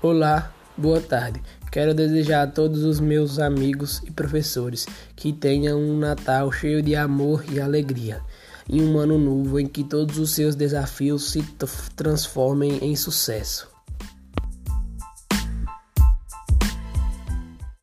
Olá, boa tarde. Quero desejar a todos os meus amigos e professores que tenham um Natal cheio de amor e alegria, e um ano novo em que todos os seus desafios se transformem em sucesso.